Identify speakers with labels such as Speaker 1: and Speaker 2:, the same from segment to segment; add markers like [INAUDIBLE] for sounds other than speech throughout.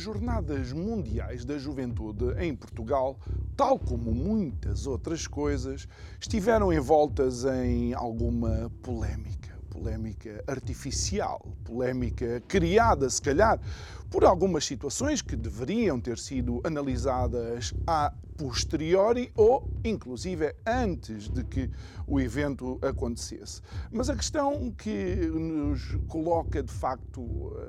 Speaker 1: As Jornadas Mundiais da Juventude em Portugal, tal como muitas outras coisas, estiveram envoltas em alguma polémica. Polémica artificial, polémica criada, se calhar, por algumas situações que deveriam ter sido analisadas a posteriori ou, inclusive, antes de que o evento acontecesse. Mas a questão que nos coloca, de facto,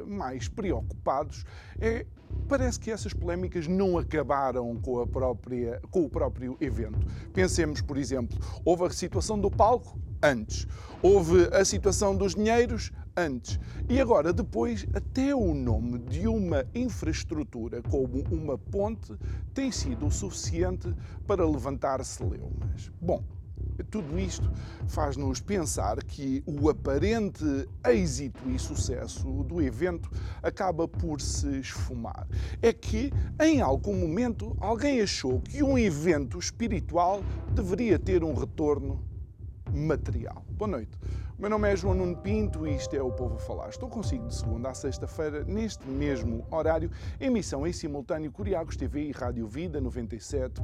Speaker 1: mais preocupados é parece que essas polémicas não acabaram com, a própria, com o próprio evento. Pensemos, por exemplo, houve a situação do palco antes, houve a situação dos dinheiros antes. E agora, depois, até o nome de uma infraestrutura como uma ponte tem sido o suficiente para levantar celeumas. Bom, tudo isto faz-nos pensar que o aparente êxito e sucesso do evento acaba por se esfumar. É que, em algum momento, alguém achou que um evento espiritual deveria ter um retorno material. Boa noite. Meu nome é João Nuno Pinto e isto é o Povo a Falar. Estou consigo de segunda a sexta-feira, neste mesmo horário, emissão em simultâneo Curiagos TV e Rádio Vida 97.1.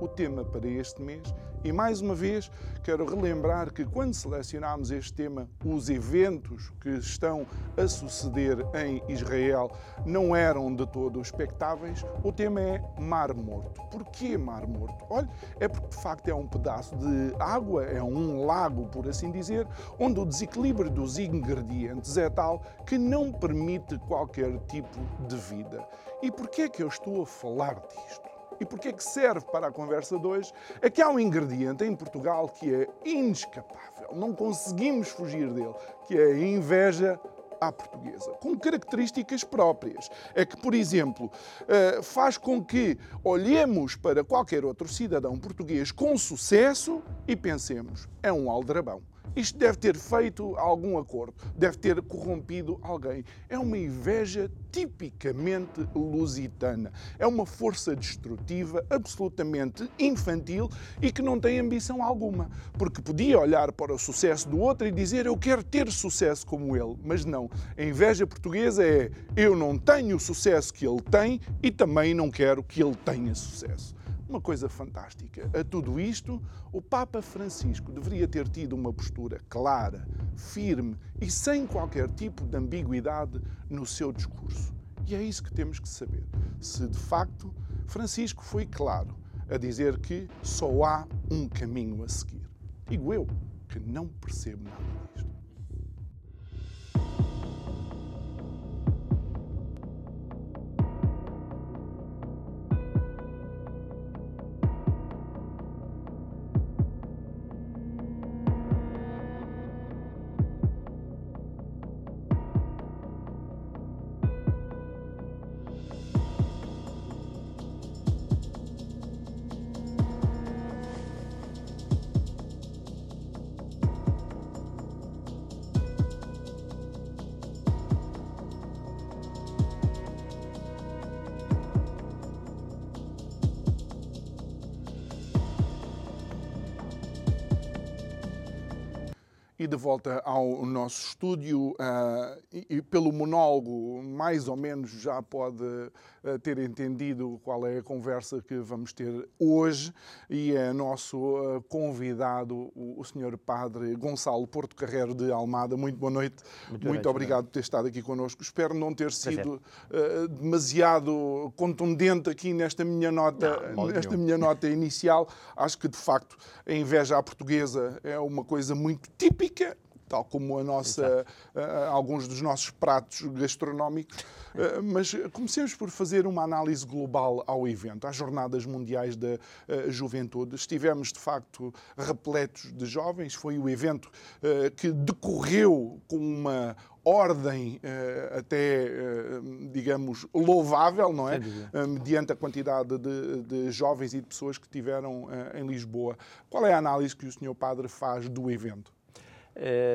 Speaker 1: O tema para este mês, e mais uma vez quero relembrar que quando selecionámos este tema, os eventos que estão a suceder em Israel não eram de todo expectáveis. O tema é Mar Morto. Porquê Mar Morto? Olha, é porque de facto é um pedaço de água, é um lago, por assim dizer, onde o desequilíbrio dos ingredientes é tal que não permite qualquer tipo de vida. E porquê é que eu estou a falar disto? E porquê é que serve para a conversa de hoje? É que há um ingrediente em Portugal que é inescapável, não conseguimos fugir dele, que é a inveja à portuguesa, com características próprias. É que, por exemplo, eh, faz com que olhemos para qualquer outro cidadão português com sucesso e pensemos, é um aldrabão. Isto deve ter feito algum acordo, deve ter corrompido alguém. É uma inveja tipicamente lusitana. É uma força destrutiva, absolutamente infantil e que não tem ambição alguma. Porque podia olhar para o sucesso do outro e dizer eu quero ter sucesso como ele, mas não. A inveja portuguesa é eu não tenho o sucesso que ele tem e também não quero que ele tenha sucesso. Uma coisa fantástica. A tudo isto, o Papa Francisco deveria ter tido uma postura clara, firme e sem qualquer tipo de ambiguidade no seu discurso. E é isso que temos que saber. Se de facto Francisco foi claro a dizer que só há um caminho a seguir. Digo eu, que não percebo nada volta ao nosso estúdio. Uh, e, e, pelo monólogo, mais ou menos já pode uh, ter entendido qual é a conversa que vamos ter hoje. E é nosso uh, convidado, o, o Sr. Padre Gonçalo Porto Carreiro de Almada. Muito boa noite. Muito, Muito obrigado por ter estado aqui connosco. Espero não ter sido demasiado contundente aqui nesta minha nota, não, nesta minha nota inicial. Acho que de facto a inveja à portuguesa é uma coisa muito típica tal como a nossa, uh, alguns dos nossos pratos gastronómicos. Uh, mas comecemos por fazer uma análise global ao evento, às Jornadas Mundiais da uh, Juventude. Estivemos, de facto, repletos de jovens. Foi o evento que decorreu com uma ordem até, digamos, louvável, não é? Mediante a quantidade de, de, jovens e de pessoas que tiveram em Lisboa. Qual é a análise que o Sr. Padre faz do evento?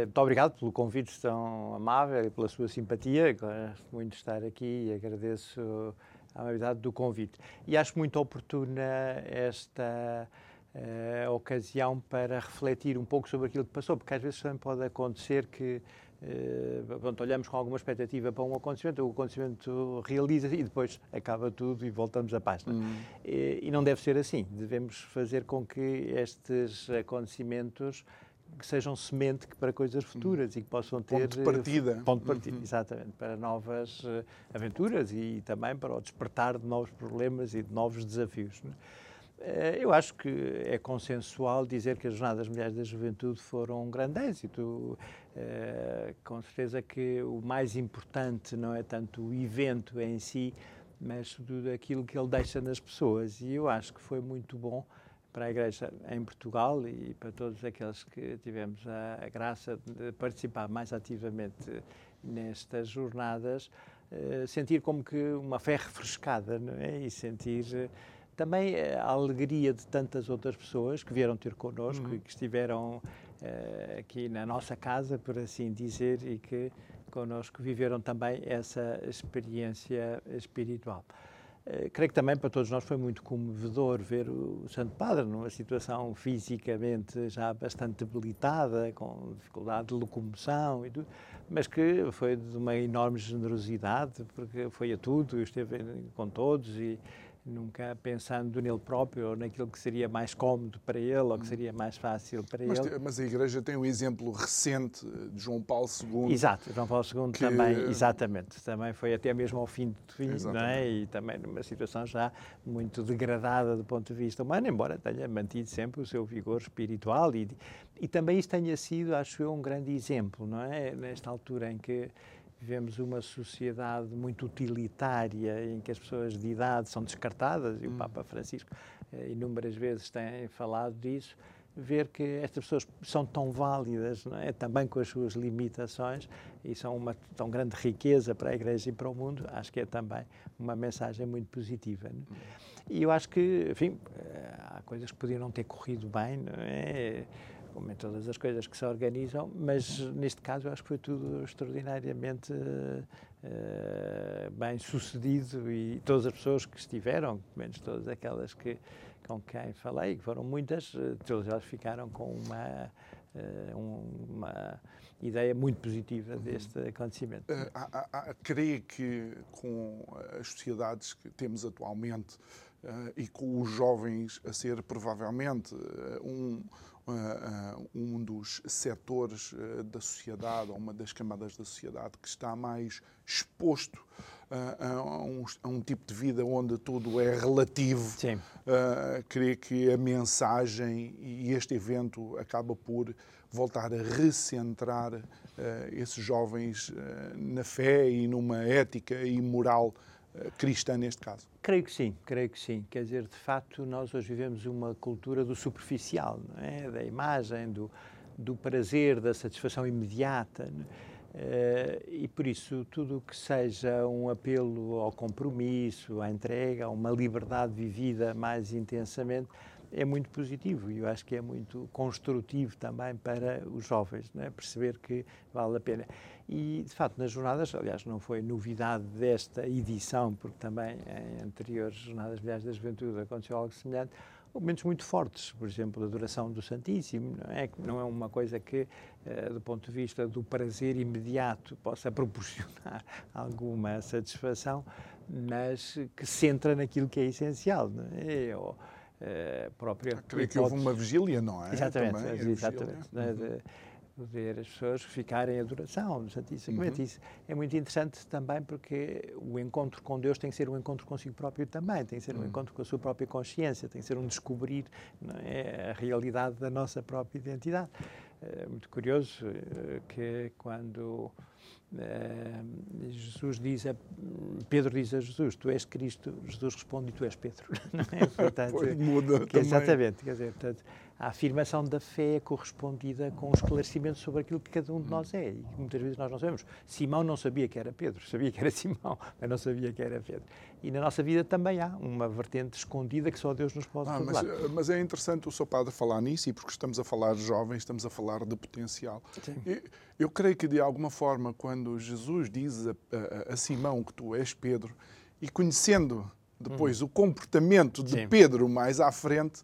Speaker 2: Muito obrigado pelo convite tão amável e pela sua simpatia. Gosto muito de estar aqui e agradeço a amabilidade do convite. E acho muito oportuna esta uh, ocasião para refletir um pouco sobre aquilo que passou, porque às vezes também pode acontecer que uh, pronto, olhamos com alguma expectativa para um acontecimento, o acontecimento realiza e depois acaba tudo e voltamos à pasta. Hum. E, e não deve ser assim. Devemos fazer com que estes acontecimentos que sejam semente para coisas futuras e que possam ter
Speaker 1: ponto de partida,
Speaker 2: ponto de partida, uhum. exatamente, para novas uh, aventuras e também para o despertar de novos problemas e de novos desafios. Uh, eu acho que é consensual dizer que as Jornadas Mulheres da Juventude foram um grande êxito. Com certeza que o mais importante não é tanto o evento em si, mas tudo aquilo que ele deixa nas pessoas. E eu acho que foi muito bom para a Igreja em Portugal e para todos aqueles que tivemos a, a graça de participar mais ativamente nestas jornadas, uh, sentir como que uma fé refrescada, não é? E sentir uh, também a alegria de tantas outras pessoas que vieram ter connosco uhum. e que estiveram aqui na nossa casa, por assim dizer, e que connosco viveram também essa experiência espiritual. Uh, creio que também para todos nós foi muito comovedor ver o Santo Padre numa situação fisicamente já bastante debilitada, com dificuldade de locomoção e tudo, mas que foi de uma enorme generosidade, porque foi a tudo, esteve com todos e nunca pensando nele próprio ou naquilo que seria mais cómodo para ele ou que seria mais fácil para
Speaker 1: mas,
Speaker 2: ele.
Speaker 1: Mas a Igreja tem um exemplo recente de João Paulo II.
Speaker 2: Exato, João Paulo II que... também, exatamente, também foi até mesmo ao fim de fim, não é? E também numa situação já muito degradada do ponto de vista humano, embora tenha mantido sempre o seu vigor espiritual e, e também isso tenha sido, acho eu, um grande exemplo, não é? Nesta altura em que Vivemos uma sociedade muito utilitária em que as pessoas de idade são descartadas, e o hum. Papa Francisco eh, inúmeras vezes tem falado disso. Ver que estas pessoas são tão válidas, é? também com as suas limitações, e são uma tão grande riqueza para a Igreja e para o mundo, acho que é também uma mensagem muito positiva. Hum. E eu acho que, enfim, eh, há coisas que podiam não ter corrido bem, não é? Como em todas as coisas que se organizam, mas neste caso eu acho que foi tudo extraordinariamente uh, bem sucedido e todas as pessoas que estiveram, pelo menos todas aquelas que, com quem falei, que foram muitas, uh, todas elas ficaram com uma, uh, uma ideia muito positiva deste acontecimento.
Speaker 1: Uh, creio que com as sociedades que temos atualmente e com os jovens a ser provavelmente uh, um dos setores uh, da sociedade, ou uma das camadas da sociedade que está mais exposto a um, a, um, tipo de vida onde tudo é relativo. Sim. creio que a mensagem e este evento acaba por voltar a recentrar esses jovens na fé e numa ética e moral cristã neste caso?
Speaker 2: Creio que sim, creio que sim. Quer dizer, de facto, nós hoje vivemos uma cultura do superficial, é? da imagem, do, do prazer, da satisfação imediata. Uh, e por isso, tudo o que seja um apelo ao compromisso, à entrega, a uma liberdade vivida mais intensamente, é muito positivo e eu acho que é muito construtivo também para os jovens, é? perceber que vale a pena. E, de facto, nas jornadas, aliás, não foi novidade desta edição, porque também em anteriores Jornadas Milhares da Juventude aconteceu algo semelhante, momentos muito fortes, por exemplo, a adoração do Santíssimo, não é, não é uma coisa que, eh, do ponto de vista do prazer imediato, possa proporcionar [LAUGHS] alguma satisfação, mas que centra naquilo que é essencial, não é?
Speaker 1: Uh, própria. Creio que houve uma vigília, não é?
Speaker 2: Exatamente, Também, exatamente. Né, de poder as pessoas ficarem em adoração no Santíssimo Uhum. Isso é muito interessante também porque o encontro com Deus tem que ser um encontro consigo próprio também, tem que ser um uhum. encontro com a sua própria consciência, tem que ser um descobrir é, a realidade da nossa própria identidade. É muito curioso eh, que quando Uh, Jesus diz a, Pedro diz a Jesus, tu és Cristo, Jesus responde, tu és Pedro. [LAUGHS] Não é? [LAUGHS]
Speaker 1: Portanto, pois muda
Speaker 2: que, Exatamente, quer dizer, portanto, a afirmação da fé é correspondida com um esclarecimento sobre aquilo que cada um de nós é e muitas vezes nós não sabemos. Simão não sabia que era Pedro, [LAUGHS] sabia que era Simão, mas não sabia que era Pedro. E na nossa vida também há uma vertente escondida que só Deus nos pode ah,
Speaker 1: revelar. Mas, mas, é interessante o seu padre falar nisso e porque estamos a falar de jovens, estamos a falar de potencial. Eu, eu, creio que de alguma forma quando Jesus diz a, a, a Simão que tu és Pedro e conhecendo depois uhum. o comportamento de Sim. Pedro mais à frente,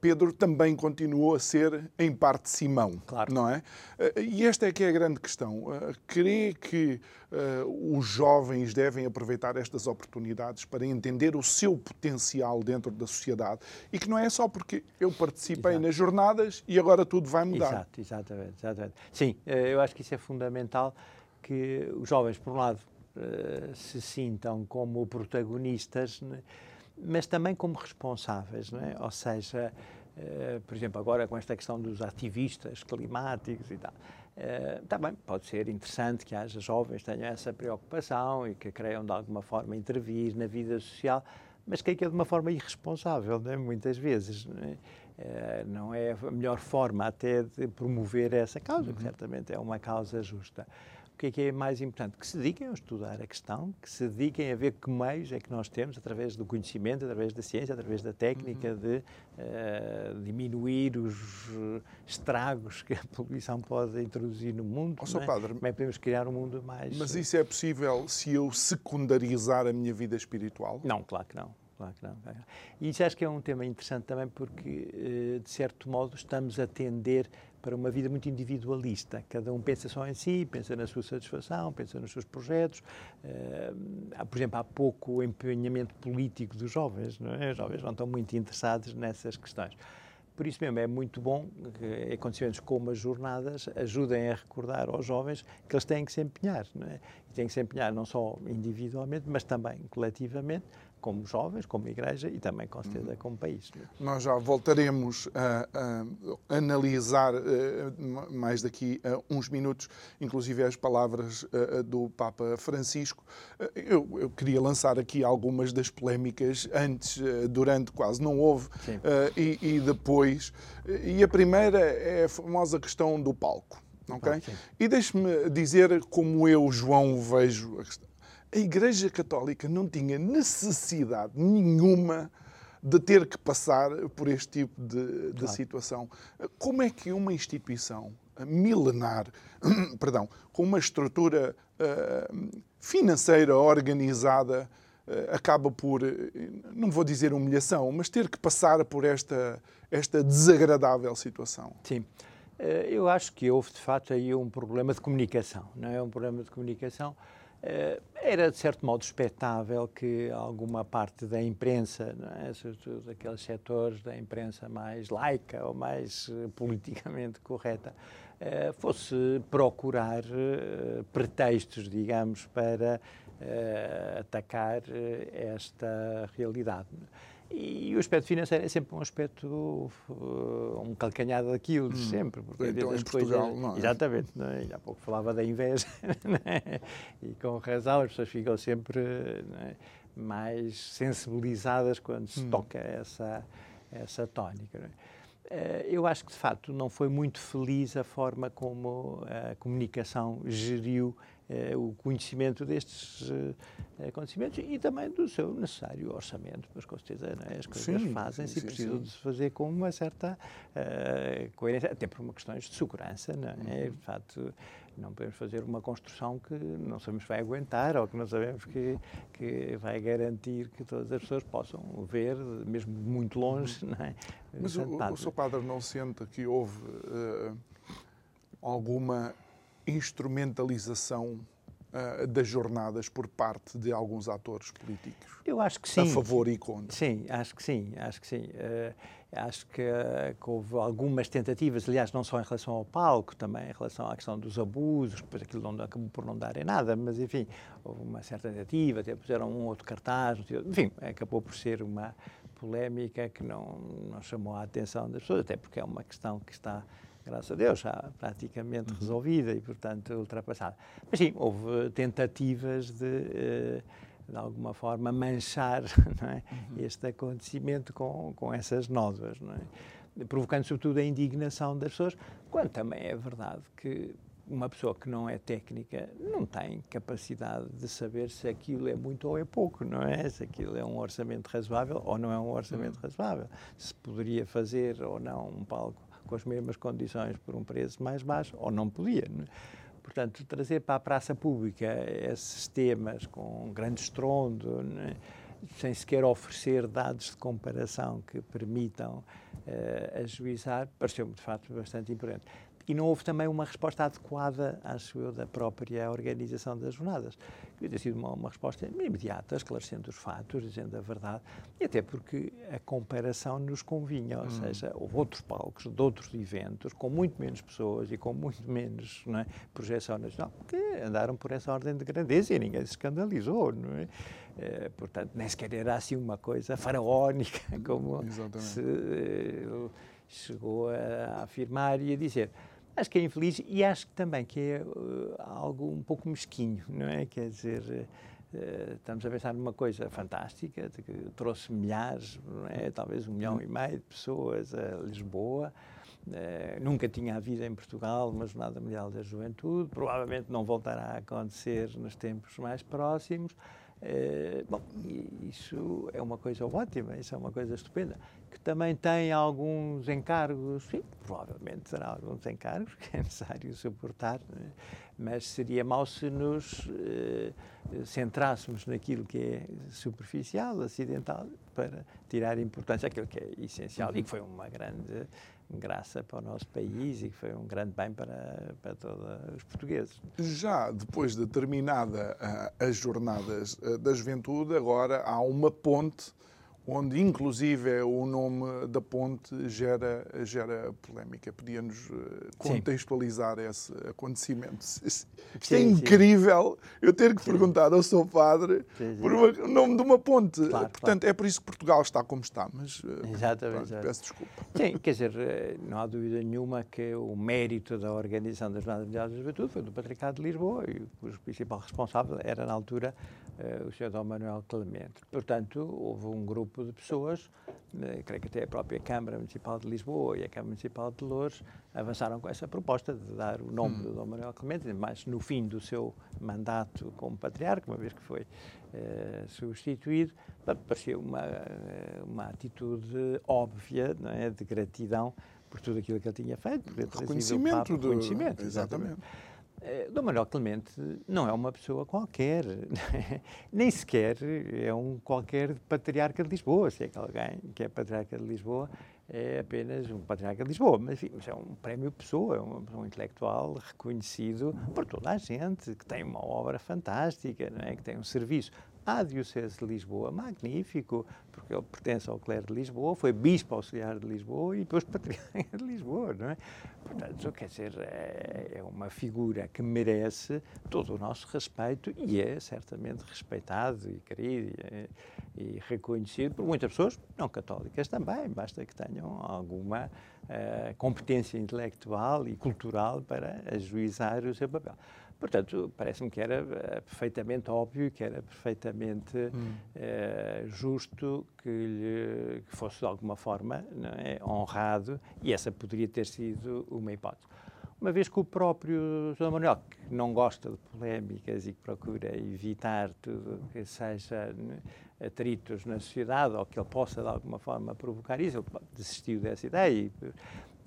Speaker 1: Pedro também continuou a ser, em parte, Simão. Claro. Não é? Uh, e esta é que é a grande questão. Uh, crê que os jovens devem aproveitar estas oportunidades para entender o seu potencial dentro da sociedade e que não é só porque eu participei Exato. nas jornadas e agora tudo vai mudar.
Speaker 2: Exato, exatamente, exatamente. Sim, eu acho que isso é fundamental que os jovens, por um lado, eh, se sintam como protagonistas, né? Mas também como responsáveis, não é? Ou seja, uh, por exemplo, agora com esta questão dos ativistas climáticos e tal, uh, também pode ser interessante que haja jovens que tenham essa preocupação e que queiram de alguma forma intervir na vida social, mas que é, que é de uma forma irresponsável, não é? muitas vezes. Não é? Uh, não é a melhor forma até de promover essa causa, que uhum. certamente é uma causa justa o que é que é mais importante? Que se dediquem a estudar a questão, que se dediquem a ver que meios é que nós temos, através do conhecimento, através da ciência, através da técnica, uhum. de uh, diminuir os estragos que a poluição pode introduzir no mundo. Oh, é? Padre, Como é que podemos criar um mundo mais...
Speaker 1: Mas isso é possível se eu secundarizar a minha vida espiritual?
Speaker 2: Não, claro que não. Claro que não. E isso acho que é um tema interessante também porque, eh, de certo modo, estamos a atender para uma vida muito individualista. Cada um pensa só em si, pensa na sua satisfação, pensa nos seus projetos. Uh, por exemplo, há pouco empenhamento político dos jovens, não é? Os jovens não estão muito interessados nessas questões. Por isso mesmo é muito bom que acontecimentos como as jornadas ajudem a recordar aos jovens que eles têm que se empenhar. Não é? E têm que se empenhar não só individualmente, mas também coletivamente, como jovens, como igreja e também, com certeza, uhum. como país.
Speaker 1: Nós já voltaremos a, a analisar uh, mais daqui a uns minutos, inclusive as palavras uh, do Papa Francisco. Uh, eu, eu, queria lançar aqui algumas das polémicas antes, durante, quase não houve, e, e, depois. E a primeira é a famosa questão do palco. Okay? e deixe-me dizer como eu, João, vejo a Igreja Católica não tinha necessidade nenhuma de ter que passar por este tipo de, de claro. situação. Como é que uma instituição milenar, [CLEARS THROAT] perdão, com uma estrutura uh, financeira organizada, uh, acaba por, não vou dizer humilhação, mas ter que passar por esta, esta desagradável situação?
Speaker 2: Sim. Eh, eu acho que houve, de facto, aí um problema de comunicação. Não é um problema de comunicação era, de certo modo, expectável que alguma parte da imprensa, é? sobretudo aqueles setores da imprensa mais laica ou mais uh, politicamente correta, uh, fosse procurar pretextos, digamos, para atacar esta realidade. E o aspecto financeiro é sempre um aspecto, uh, um calcanhar daquilo, hum. sempre.
Speaker 1: Porque então em Portugal, coisas, não
Speaker 2: é? Exatamente. Não é? Há pouco falava da inveja, [LAUGHS] é? e com razão as pessoas ficam sempre é? mais sensibilizadas quando se hum. toca essa, essa tónica. É? Eu acho que, de facto, não foi muito feliz a forma como a comunicação geriu eh, o conhecimento destes eh, acontecimentos e também do seu necessário orçamento, pois com certeza é? as coisas fazem-se e precisam de se fazer com uma certa uh, coerência, até por uma questões de segurança, não é? Uhum. De facto, não podemos fazer uma construção que não sabemos que vai aguentar ou que não sabemos que, que vai garantir que todas as pessoas possam ver, mesmo muito longe. Uhum. Não é?
Speaker 1: Mas o, o seu padre não sente que houve uh, alguma instrumentalização uh, das jornadas por parte de alguns atores políticos?
Speaker 2: Eu acho que sim.
Speaker 1: A favor e contra?
Speaker 2: Sim, acho que sim, acho que sim. Uh, acho que, uh, que, houve algumas tentativas, aliás, não só em relação ao palco, também em relação à questão dos abusos, depois aquilo não, acabou por não dar em nada, mas enfim, houve uma certa tentativa, até puseram um outro cartaz, enfim, acabou por ser uma polémica que não, não chamou a atenção das pessoas, até porque é uma questão que está graças a Deus, já praticamente uhum. resolvida e, portanto, ultrapassada. Mas sim, houve tentativas de, eh, de alguma forma, manchar [LAUGHS] é? uhum. este acontecimento com, com essas nódoas. É? provocando sobretudo a indignação das pessoas, quando também é verdade que uma pessoa que não é técnica não tem capacidade de saber se aquilo é muito ou é pouco, não é? Se aquilo é um orçamento razoável ou não é um orçamento razoável. Se poderia fazer ou não um palco com as mesmas condições por um preço mais baixo ou não podia. Não é? Portanto, trazer para a praça pública esses temas com grande estrondo, é? sem sequer oferecer dados de comparação que permitam uh, ajuizar, pareceu-me de facto bastante importante e não houve também uma resposta adequada, acho eu, da própria organização das jornadas. Devia ter sido uma, uma, resposta imediata, esclarecendo os fatos, dizendo a verdade, e até porque a comparação nos convinha, ou hum. seja, houve outros palcos de outros eventos, com muito menos pessoas e com muito menos é, projeção nacional, que andaram por essa ordem de grandeza e ninguém se escandalizou, não é? Eh, portanto, nem sequer era assim uma coisa faraónica, como Exatamente. se eh, chegou a afirmar e a dizer. Acho que é infeliz e acho também que é uh, algo um pouco mesquinho, não é? Quer dizer, uh, estamos a pensar numa coisa fantástica, que trouxe milhares, não é? talvez um milhão e meio de pessoas a Lisboa. Uh, nunca tinha havido em Portugal uma Jornada Mundial da Juventude, provavelmente não voltará a acontecer nos tempos mais próximos. Uh, bom, isso é uma coisa ótima, isso é uma coisa estupenda que também tem alguns encargos, sim, provavelmente terá alguns encargos [LAUGHS] que é necessário suportar, é? mas seria mau se nos eh, centrássemos naquilo que é superficial, acidental, para tirar importância àquilo que é essencial uhum. e que foi uma grande graça para o nosso país e que foi um grande bem para, para todos os portugueses.
Speaker 1: Já depois de terminada uh, as jornadas uh, da juventude, agora há uma ponte onde inclusive o nome da ponte gera, gera polémica. Podia-nos eh, contextualizar sim. esse acontecimento. Isto sim, é incrível sim. eu ter que perguntar ao seu padre por o nome de uma ponte. Claro, Portanto, claro. é por isso que Portugal está como está, mas eh, exatamente, pronto, peço desculpa.
Speaker 2: Sim, quer dizer, eh, não há dúvida nenhuma que o mérito da organização das Jornadas Mundiais da Juventude foi do Patriarcado de Lisboa e o principal responsável era, na altura, o Sr. Dom Manuel Clemente. Portanto, houve um grupo de pessoas, eh, creio que até a própria Câmara Municipal de Lisboa e a Câmara Municipal de Louros avançaram com essa proposta de dar o nome hum. do Dom Manuel Clemente, mas no fim do seu mandato como patriarca, uma vez que foi eh, substituído, parecia uma, eh, uma atitude óbvia não é, de gratidão por tudo aquilo que ele tinha feito.
Speaker 1: Reconhecimento. Papa, do... Reconhecimento,
Speaker 2: exatamente. exatamente. Eh, Dom Manuel Clemente não é uma pessoa qualquer, [LAUGHS] nem sequer é um qualquer patriarca de Lisboa, se é que alguém que é patriarca de Lisboa é apenas um patriarca de Lisboa, mas enfim, é um prémio pessoa, é um, um, intelectual reconhecido por toda a gente, que tem uma obra fantástica, não é? que tem um serviço à Diocese de Lisboa, magnífico, porque ele pertence ao clero de Lisboa, foi bispo auxiliar de Lisboa e depois [LAUGHS] patriarca de Lisboa, não é? Portanto, quer dizer, é, é uma figura que merece todo o nosso respeito e é certamente respeitado e querido e, e reconhecido por muitas pessoas, não católicas também, basta que tenham alguma uh, competência intelectual e cultural para ajuizar o seu papel. Portanto, parece-me que era uh, perfeitamente óbvio, que era perfeitamente hum. uh, justo que, lhe, que fosse de alguma forma é, honrado e essa poderia ter sido uma hipótese. Uma vez que o próprio João Manuel, que não gosta de polémicas e que procura evitar tudo que seja né, atritos na sociedade ou que ele possa de alguma forma provocar isso, ele desistiu dessa ideia e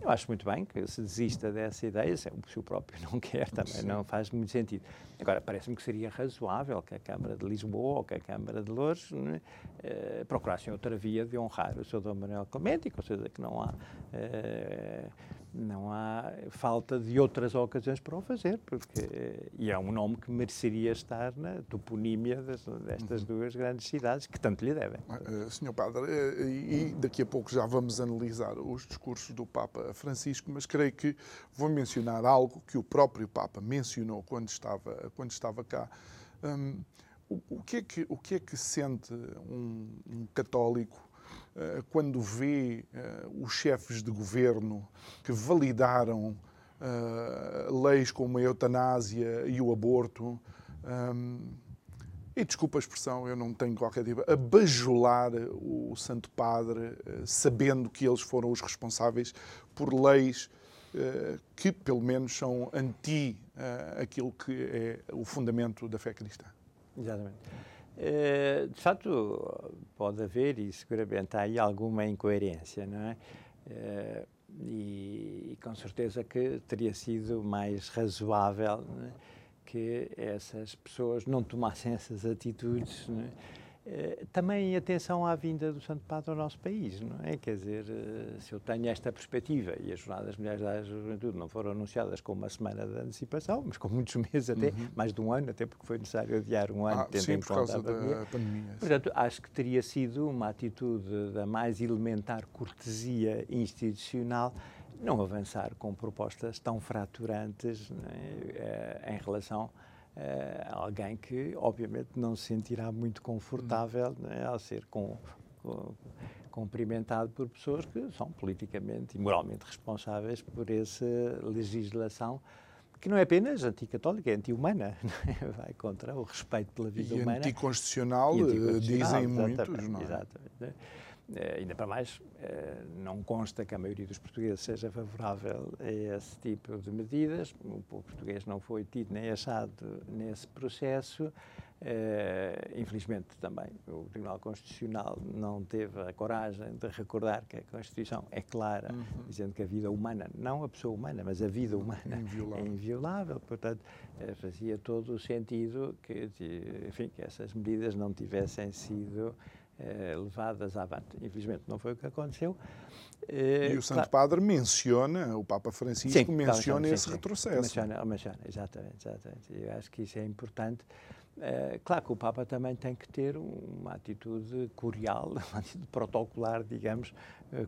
Speaker 2: eu acho muito bem que se desista dessa ideia, se o próprio [LAUGHS] não quer, também Sim. não faz muito sentido. Agora, parece-me que seria razoável que a Câmara de Lisboa ou que a Câmara de Louros né, eh, procurassem outra via de honrar o Sr. Dom Manuel Clemente, seja, que não há eh, não há falta de outras ocasiões para o fazer, porque e é um nome que mereceria estar na toponímia das, destas uhum. duas grandes cidades que tanto lhe devem.
Speaker 1: Uh, Senhor Padre, uh, e daqui a pouco já vamos analisar os discursos do Papa Francisco, mas creio que vou mencionar algo que o próprio Papa mencionou quando estava, quando estava cá. Um, o, o, que é que, o que é que sente um, um católico eh, quando vê eh, os chefes de governo que validaram eh, leis como a eutanásia e o aborto, e desculpa a expressão, eu não tenho qualquer tipo, a bajular o Santo Padre, sabendo que eles foram os responsáveis por leis que, pelo menos, são anti aquilo que é o fundamento da fé cristã.
Speaker 2: Exatamente. De facto, pode haver, e seguramente há aí alguma incoerência, não é? E, e, com certeza que teria sido mais razoável né, que essas pessoas não tomassem essas atitudes. Né, eh, também atenção à vinda do Santo Padre ao nosso país, não é? Quer dizer, eh, se eu tenho esta perspectiva e as Jornadas Mulheres da Juventude não foram anunciadas com uma semana de antecipação, mas com muitos [LAUGHS] meses até, uhum. mais de um ano, até porque foi necessário adiar um ano,
Speaker 1: ah, tendo sim, em conta a pandemia. pandemia
Speaker 2: Portanto, acho que teria sido uma atitude da mais elementar cortesia institucional não avançar com propostas tão fraturantes é? em relação a alguém que, obviamente, não se sentirá muito confortável né, ao ser com, com, cumprimentado por pessoas que são politicamente e moralmente responsáveis por essa legislação que não é apenas anticatólica, é anti-humana, [LAUGHS] é? vai contra o respeito pela vida
Speaker 1: e
Speaker 2: humana.
Speaker 1: Anticonstitucional, e anticonstitucional, dizem muitos, não é?
Speaker 2: Exatamente. Uh, ainda para mais, uh, não consta que a maioria dos portugueses seja favorável a esse tipo de medidas. O povo português não foi tido nem achado nesse processo. Uh, infelizmente, também, o Tribunal Constitucional não teve a coragem de recordar que a Constituição é clara, uhum. dizendo que a vida humana, não a pessoa humana, mas a vida humana inviolável. é inviolável. Portanto, fazia todo o sentido que, enfim, que essas medidas não tivessem sido eh, levadas avante. Infelizmente não foi o que aconteceu.
Speaker 1: Eh, e o Santo claro, Padre menciona, o Papa Francisco sim, menciona sim, esse sim, retrocesso.
Speaker 2: Menciona, menciona, exatamente, exatamente. Eu acho que isso é importante. Uh, claro que o Papa também tem que ter uma atitude curial, [LAUGHS] uma atitude protocolar, digamos,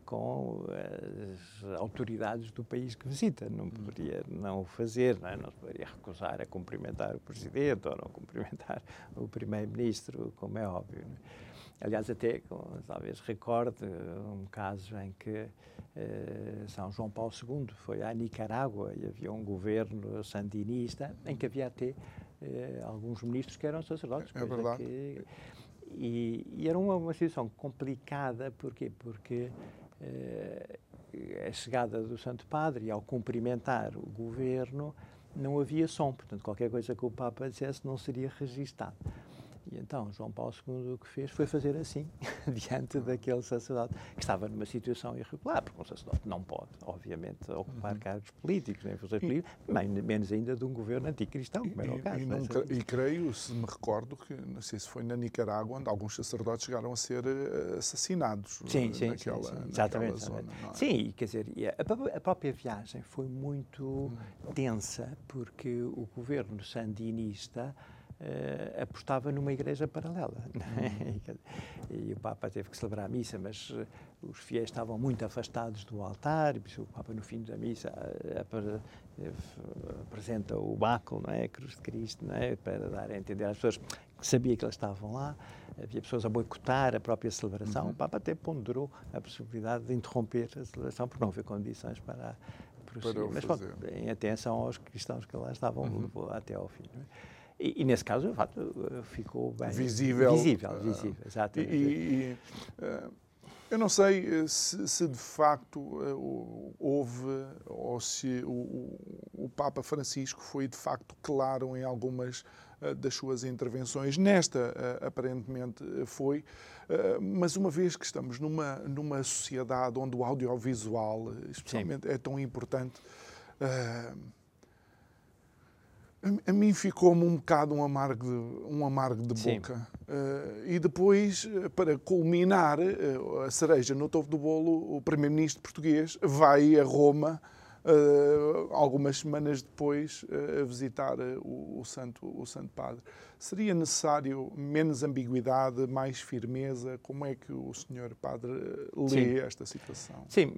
Speaker 2: com as autoridades do país que visita. Não hum. poderia não o fazer, não, é? não poderia recusar a cumprimentar o Presidente ou não cumprimentar o Primeiro-Ministro, como é óbvio. Não é? Aliás, até talvez recorde um caso em que eh, São João Paulo II foi à Nicarágua e havia um governo sandinista em que havia até eh, alguns ministros que eram sacerdotes.
Speaker 1: É verdade. Que,
Speaker 2: e, e, era uma, uma situação complicada, porquê? Porque eh, a chegada do Santo Padre e ao cumprimentar o governo não havia som, portanto qualquer coisa que o Papa dissesse não seria registado. E então João Paulo II o que fez foi fazer assim, [LAUGHS] diante daquele sacerdote que estava numa situação irregular, porque um sacerdote não pode, obviamente, ocupar uhum. cargos políticos, nem políticos, menos ainda de um governo anticristão, como era o caso.
Speaker 1: E, e, e, creio, se me recordo, que não sei se foi na Nicarágua, onde alguns sacerdotes chegaram a ser eh, assassinados
Speaker 2: sim, eh, sim, naquela, sim, sim. Exatamente, zona. É? Sim, quer dizer, a, a, própria viagem foi muito hum. tensa, porque o governo sandinista uh, apostava numa igreja paralela. [LAUGHS] Uhum. e o Papa teve que celebrar a missa, mas uh, os fiéis estavam muito afastados do altar, e o Papa, no fim da missa, uh, apresenta o báculo, não é? a cruz de Cristo, não é? para dar a entender às pessoas que sabia que eles estavam lá. Havia pessoas a boicotar a própria celebração. Uhum. O Papa até ponderou a possibilidade de interromper a celebração, porque não havia condições para prosseguir. Mas, bom, em atenção aos cristãos que lá estavam, uhum. até ao fim. Não é? E, e, nesse caso, de facto, ficou bem
Speaker 1: visível.
Speaker 2: Visível, visível, exatamente.
Speaker 1: E, e, eu não sei eh, se, se, de facto eh, houve, ou se o, o, Papa Francisco foi de facto claro em algumas eh, das suas intervenções. Nesta, aparentemente, foi. Mas uma vez que estamos numa, numa sociedade onde o audiovisual, especialmente, Sim. é tão importante a, mim ficou-me um bocado um amargo de, um amargo de boca. Uh, e depois, eh, para culminar uh, a cereja no topo do bolo, o primeiro-ministro português vai a Roma uh, algumas semanas depois uh, a visitar uh, o, o, Santo, o Santo Padre. Seria necessário menos ambiguidade, mais firmeza? Como é que o Senhor Padre lê Sim. esta situação?
Speaker 2: Sim,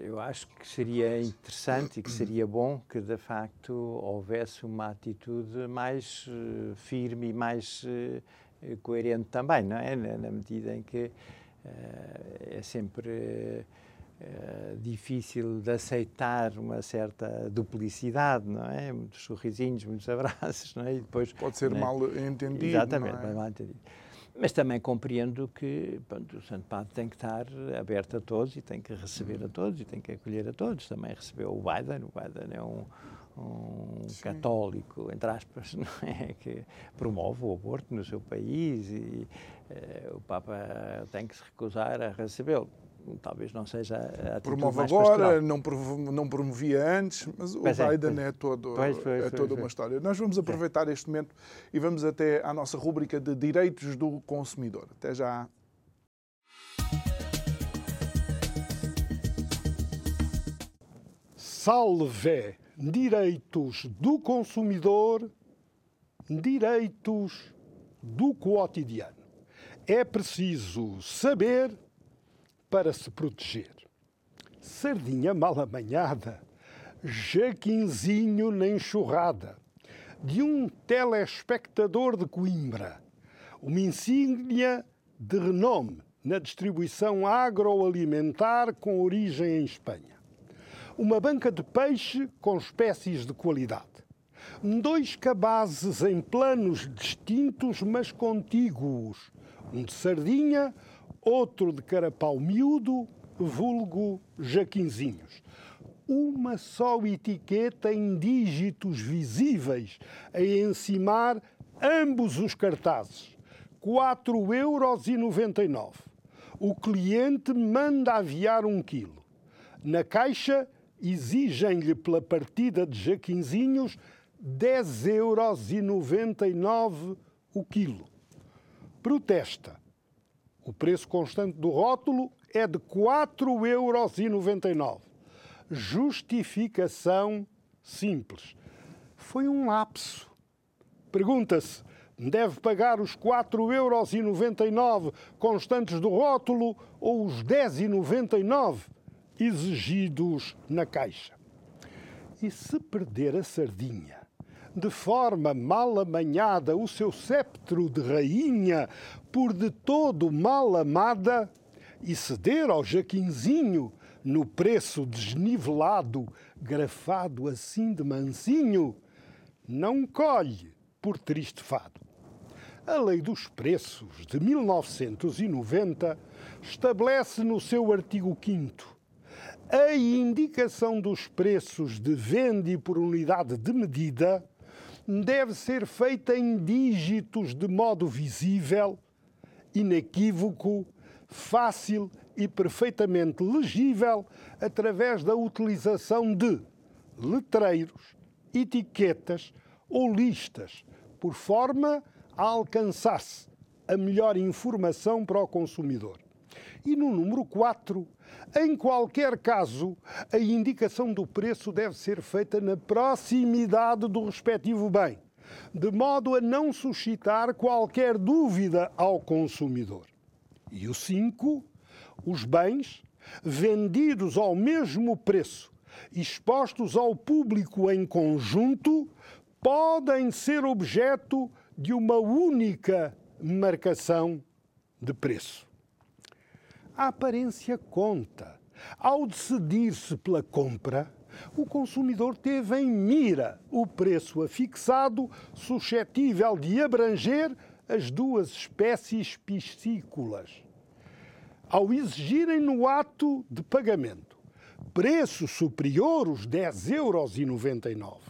Speaker 2: eu acho que seria interessante e que seria bom que, de facto, houvesse uma atitude mais firme e mais coerente também, não é? Na, na medida em que é sempre é, difícil de aceitar uma certa duplicidade, não é? Muitos sorrisinhos, muitos [LAUGHS] abraços, não é? E
Speaker 1: depois, Pode ser
Speaker 2: é?
Speaker 1: mal entendido.
Speaker 2: Exatamente,
Speaker 1: é?
Speaker 2: mal entendido. Mas também compreendo que pronto, o Santo Padre tem que estar aberto a todos e tem que receber a todos e tem que acolher a todos. Também recebeu o Biden, o Biden é um, um católico, entre aspas, [LAUGHS] não é? que promove o aborto no seu país e uh, o Papa tem que se recusar a recebê-lo talvez não seja a
Speaker 1: Promove agora, não, não promovia antes, mas o
Speaker 2: pois
Speaker 1: é, Biden é, é, todo,
Speaker 2: pois, pois,
Speaker 1: é toda uma história. Nós vamos aproveitar este momento e vamos até à nossa rúbrica de Direitos do Consumidor. Até já.
Speaker 3: Salve direitos do consumidor, direitos do cotidiano. É preciso saber para se proteger. Sardinha mal amanhada, jaquinzinho na enxurrada, de um telespectador de Coimbra, uma insígnia de renome na distribuição agroalimentar com origem em Espanha. Uma banca de peixe com espécies de qualidade. Dois cabazes em planos distintos, mas contíguos. Um de sardinha, outro de carapau miúdo, vulgo jaquinzinhos. Uma só etiqueta em dígitos visíveis a encimar ambos os cartazes. 4,99 euros. O cliente manda aviar um quilo. Na caixa, exigem-lhe pela partida de jaquinzinhos 10,99 euros o quilo. Protesta o preço constante do rótulo é de 4,99 euros. Justificação simples. Foi um lapso. Pergunta-se, deve pagar os 4,99 euros constantes do rótulo ou os 10,99 exigidos na caixa? E se perder a sardinha? De forma mal amanhada o seu sceptro de rainha, por de todo mal amada, e ceder ao Jaquinzinho no preço desnivelado, grafado assim de mansinho, não colhe por triste fado. A Lei dos Preços de 1990 estabelece no seu artigo 5 a indicação dos preços de venda por unidade de medida deve ser feita em dígitos de modo visível, inequívoco, fácil e perfeitamente legível através da utilização de letreiros, etiquetas ou listas, por forma a alcançar-se a melhor informação para o consumidor. E no número 4, em qualquer caso, a indicação do preço deve ser feita na proximidade do respectivo bem, de modo a não suscitar qualquer dúvida ao consumidor. E o 5, os bens vendidos ao mesmo preço, expostos ao público em conjunto, podem ser objeto de uma única marcação de preço a aparência conta. Ao decidir-se pela compra, o consumidor teve em mira o preço afixado suscetível de abranger as duas espécies piscícolas. Ao exigirem no ato de pagamento preço superior aos 10,99 euros,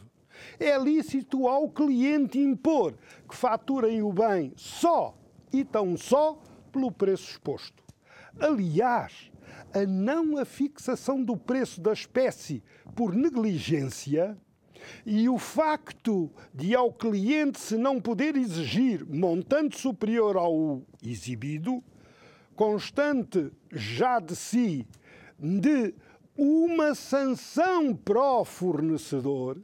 Speaker 3: é lícito ao cliente impor que faturem o bem só e tão só pelo preço exposto. Aliás, a não afixação do preço da espécie por negligência e o facto de ao cliente se não poder exigir montante superior ao exibido, constante já de si de uma sanção o fornecedor,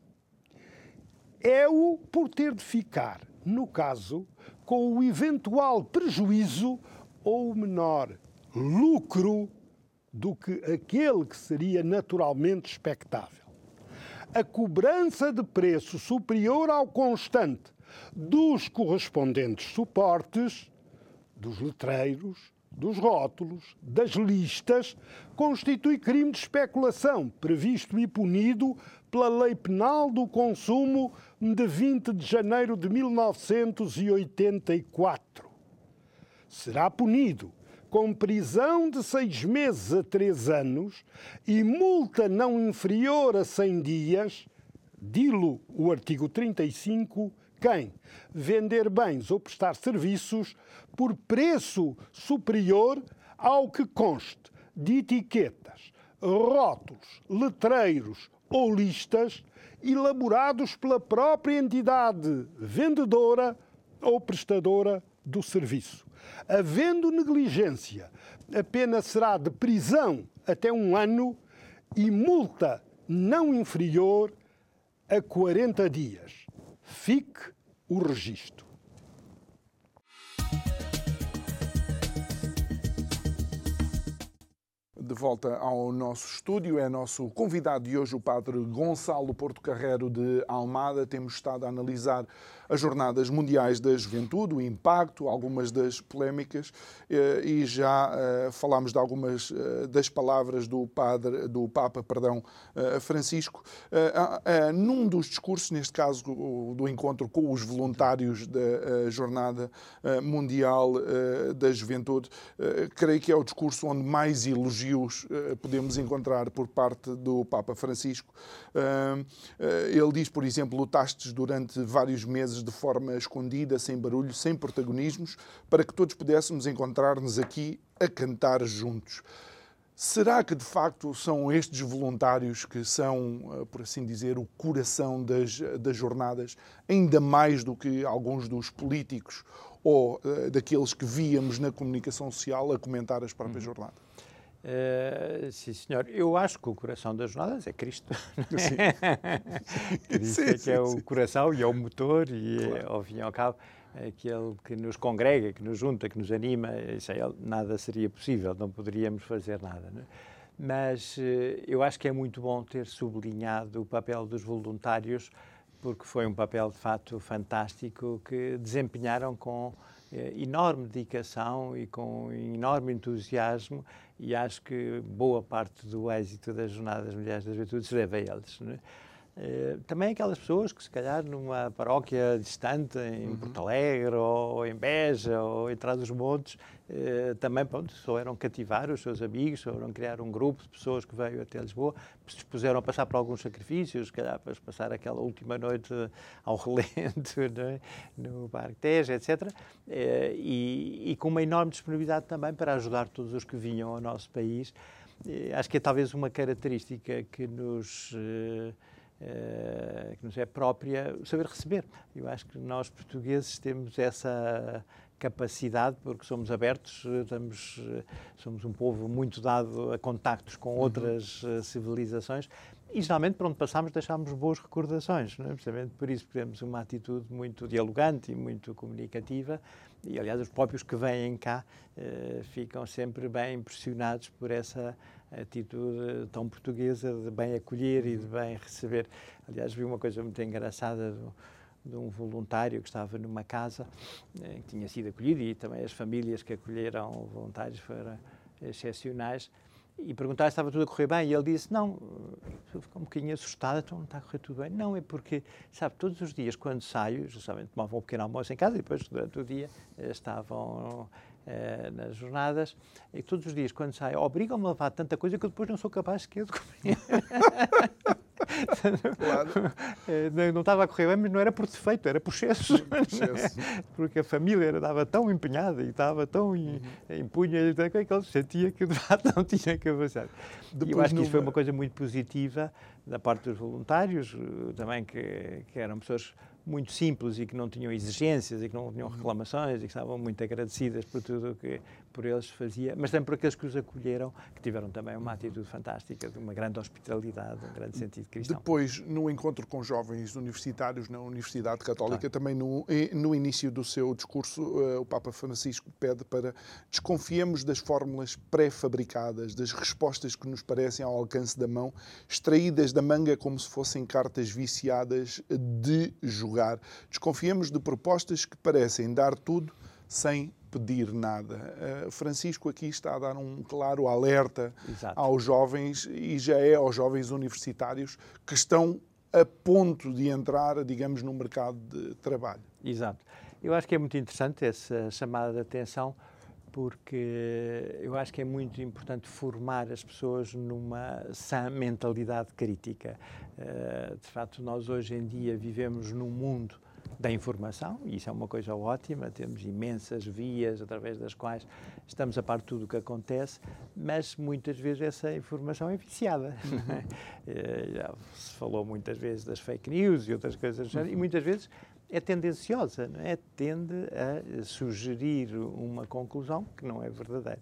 Speaker 3: é o por ter de ficar, no caso, com o eventual prejuízo ou menor lucro do que aquele que seria naturalmente expectável. A cobrança de preço superior ao constante dos correspondentes suportes, dos letreiros, dos rótulos, das listas, constitui crime de especulação, previsto e punido pela Lei Penal do Consumo de 20 de janeiro de 1984. Será punido com prisão de seis meses a três anos e multa não inferior a 100 dias, dilo o artigo 35, quem vender bens ou prestar serviços por preço superior ao que conste de etiquetas, rótulos, letreiros ou listas elaborados pela própria entidade vendedora ou prestadora do serviço. Havendo negligência, a pena será de prisão até um ano e multa não inferior a 40 dias. Fique o registro.
Speaker 1: de volta ao nosso estúdio. É nosso convidado de hoje, o Padre Gonçalo Porto Carrero de Almada. Temos estado a analisar as Jornadas Mundiais da Juventude, o impacto, algumas das polémicas eh, e já eh, falámos de algumas eh, das palavras do padre, do Papa, perdão, Francisco, num dos discursos, neste caso do encontro com os voluntários da Jornada Mundial da Juventude, creio que é o discurso onde mais elogios podemos encontrar por parte do Papa Francisco. Ele diz, por exemplo, lutaste durante vários meses vezes de forma escondida, sem barulho, sem protagonismos, para que todos pudéssemos encontrar-nos aqui a cantar juntos. Será que de facto são estes voluntários que são, eh, por assim dizer, o coração das, das jornadas, ainda mais do que alguns dos políticos ou uh, daqueles que víamos na comunicação social a comentar as próprias hum. jornadas?
Speaker 2: Uh, sim, senhor. Eu acho que o coração das jornadas é Cristo. [LAUGHS] Sim. [LAUGHS] Cristo é que é o coração e é o motor e, claro. é, ao fim e ao cabo, aquele que nos congrega, que nos junta, que nos anima. Sem ele nada seria possível, não poderíamos fazer nada. Né? Mas uh, eu acho que é muito bom ter sublinhado o papel dos voluntários, porque foi um papel de fato fantástico que desempenharam com eh, enorme dedicação e com enorme entusiasmo e acho que boa parte do êxito das Jornadas Mulheres da Juventude se deve a eles. É? Eh, também aquelas pessoas que, se calhar, numa paróquia distante, em uhum. Porto Alegre, ou em Beja, ou em Trás-os-Montes, eh, também pronto, souberam cativar os seus amigos, souberam criar um grupo de pessoas que veio até Lisboa, se dispuseram a passar por alguns sacrifícios, se calhar para passar aquela última noite ao [LAUGHS] relento é? no Parque Tejo, etc. Eh, e, e com uma enorme disponibilidade também para ajudar todos os que vinham ao nosso país. Acho que é talvez uma característica que nos que nos é própria, saber receber. Eu acho que nós portugueses temos essa capacidade, porque somos abertos, estamos, somos um povo muito dado a contactos com uhum. outras uhum. civilizações e geralmente para onde passamos deixamos boas recordações, não é? precisamente por isso temos uma atitude muito dialogante e muito comunicativa e aliás os próprios que vêm cá uh, ficam sempre bem impressionados por essa atitude tão portuguesa de bem acolher e de bem receber. Aliás, vi uma coisa muito engraçada do, de um voluntário que estava numa casa eh, que tinha sido acolhido e também as famílias que acolheram voluntários foram excepcionais e perguntar se estava tudo a correr bem e ele disse não, ficou um bocadinho assustado, então não está a correr tudo bem. Não, é porque, sabe, todos os dias quando saio, justamente tomavam um pequeno almoço em casa e depois durante o dia eh, estavam eh, nas jornadas, e todos os dias, quando saio, obrigam-me a levar tanta coisa que eu depois não sou capaz sequer de comer. [LAUGHS] claro. Eh, não, não, estava a correr bem, mas não era por defeito, era por excesso. [LAUGHS] Porque a família estava tão empenhada e estava tão uhum. empunha que ele sentia que de fato não tinha capacidade. Depois, e eu acho que isso foi uma coisa muito positiva da parte dos voluntários, eh, também que, que eram pessoas muito simples e que não tinham exigências e que não tinham reclamações e que estavam muito agradecidas por tudo o que por eles fazia, mas também por aqueles que os acolheram, que tiveram também uma atitude fantástica, de uma grande hospitalidade, um grande sentido cristão.
Speaker 1: Depois, no encontro com jovens universitários na Universidade Católica, claro. também no, no início do seu discurso, uh, o Papa Francisco pede para desconfiemos das fórmulas pré-fabricadas, das respostas que nos parecem ao alcance da mão, extraídas da manga como se fossem cartas viciadas de jogar. Desconfiemos de propostas que parecem dar tudo sem impedir nada. Uh, Francisco aqui está a dar um claro alerta
Speaker 2: Exato.
Speaker 1: aos jovens e já é aos jovens universitários que estão a ponto de entrar, digamos, no mercado de trabalho.
Speaker 2: Exato. Eu acho que é muito interessante essa chamada de atenção porque eu acho que é muito importante formar as pessoas numa sã mentalidade crítica. Uh, de facto, nós hoje em dia vivemos num mundo da informação, e isso é uma coisa ótima, temos imensas vias através das quais estamos a par de tudo o que acontece, mas muitas vezes essa informação é viciada. Uhum. [LAUGHS] Eh, já se falou muitas vezes das fake news e outras coisas, uhum. e muitas vezes é tendenciosa, não é? tende a sugerir uma conclusão que não é verdadeira.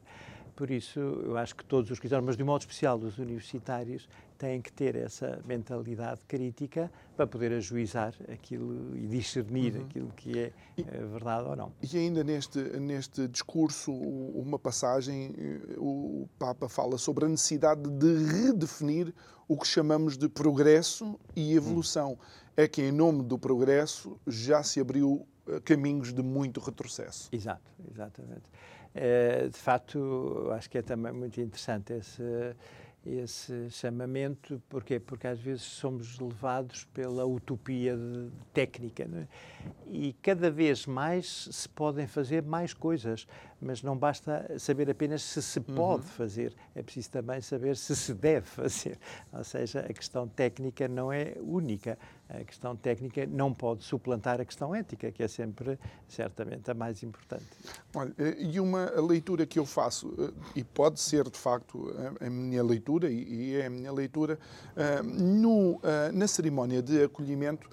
Speaker 2: Por isso, eu acho que todos os cristãos, mas de um modo especial os universitários, têm que ter essa mentalidade crítica para poder ajuizar aquilo e discernir uhum. aquilo que é e, eh, verdade ou não.
Speaker 1: E ainda neste, neste discurso, uma passagem, eh, o Papa fala sobre a necessidade de redefinir o que chamamos de progresso e evolução. Uhum. É que, em nome do progresso, já se abriu eh, caminhos de muito retrocesso.
Speaker 2: Exato, exatamente. De facto, acho que é também muito interessante esse, esse chamamento. Porquê? Porque às vezes somos levados pela utopia técnica é? e cada vez mais se podem fazer mais coisas, mas não basta saber apenas se se uhum. pode uhum. fazer, é preciso também saber se se deve fazer. Ou seja, a questão técnica não é única a questão técnica não pode suplantar a questão ética, que é sempre, certamente, a mais importante.
Speaker 1: Olha, eh, e uma leitura que eu faço, eh, e pode ser de facto a minha leitura, e é a minha leitura, eh, no, na cerimónia de acolhimento,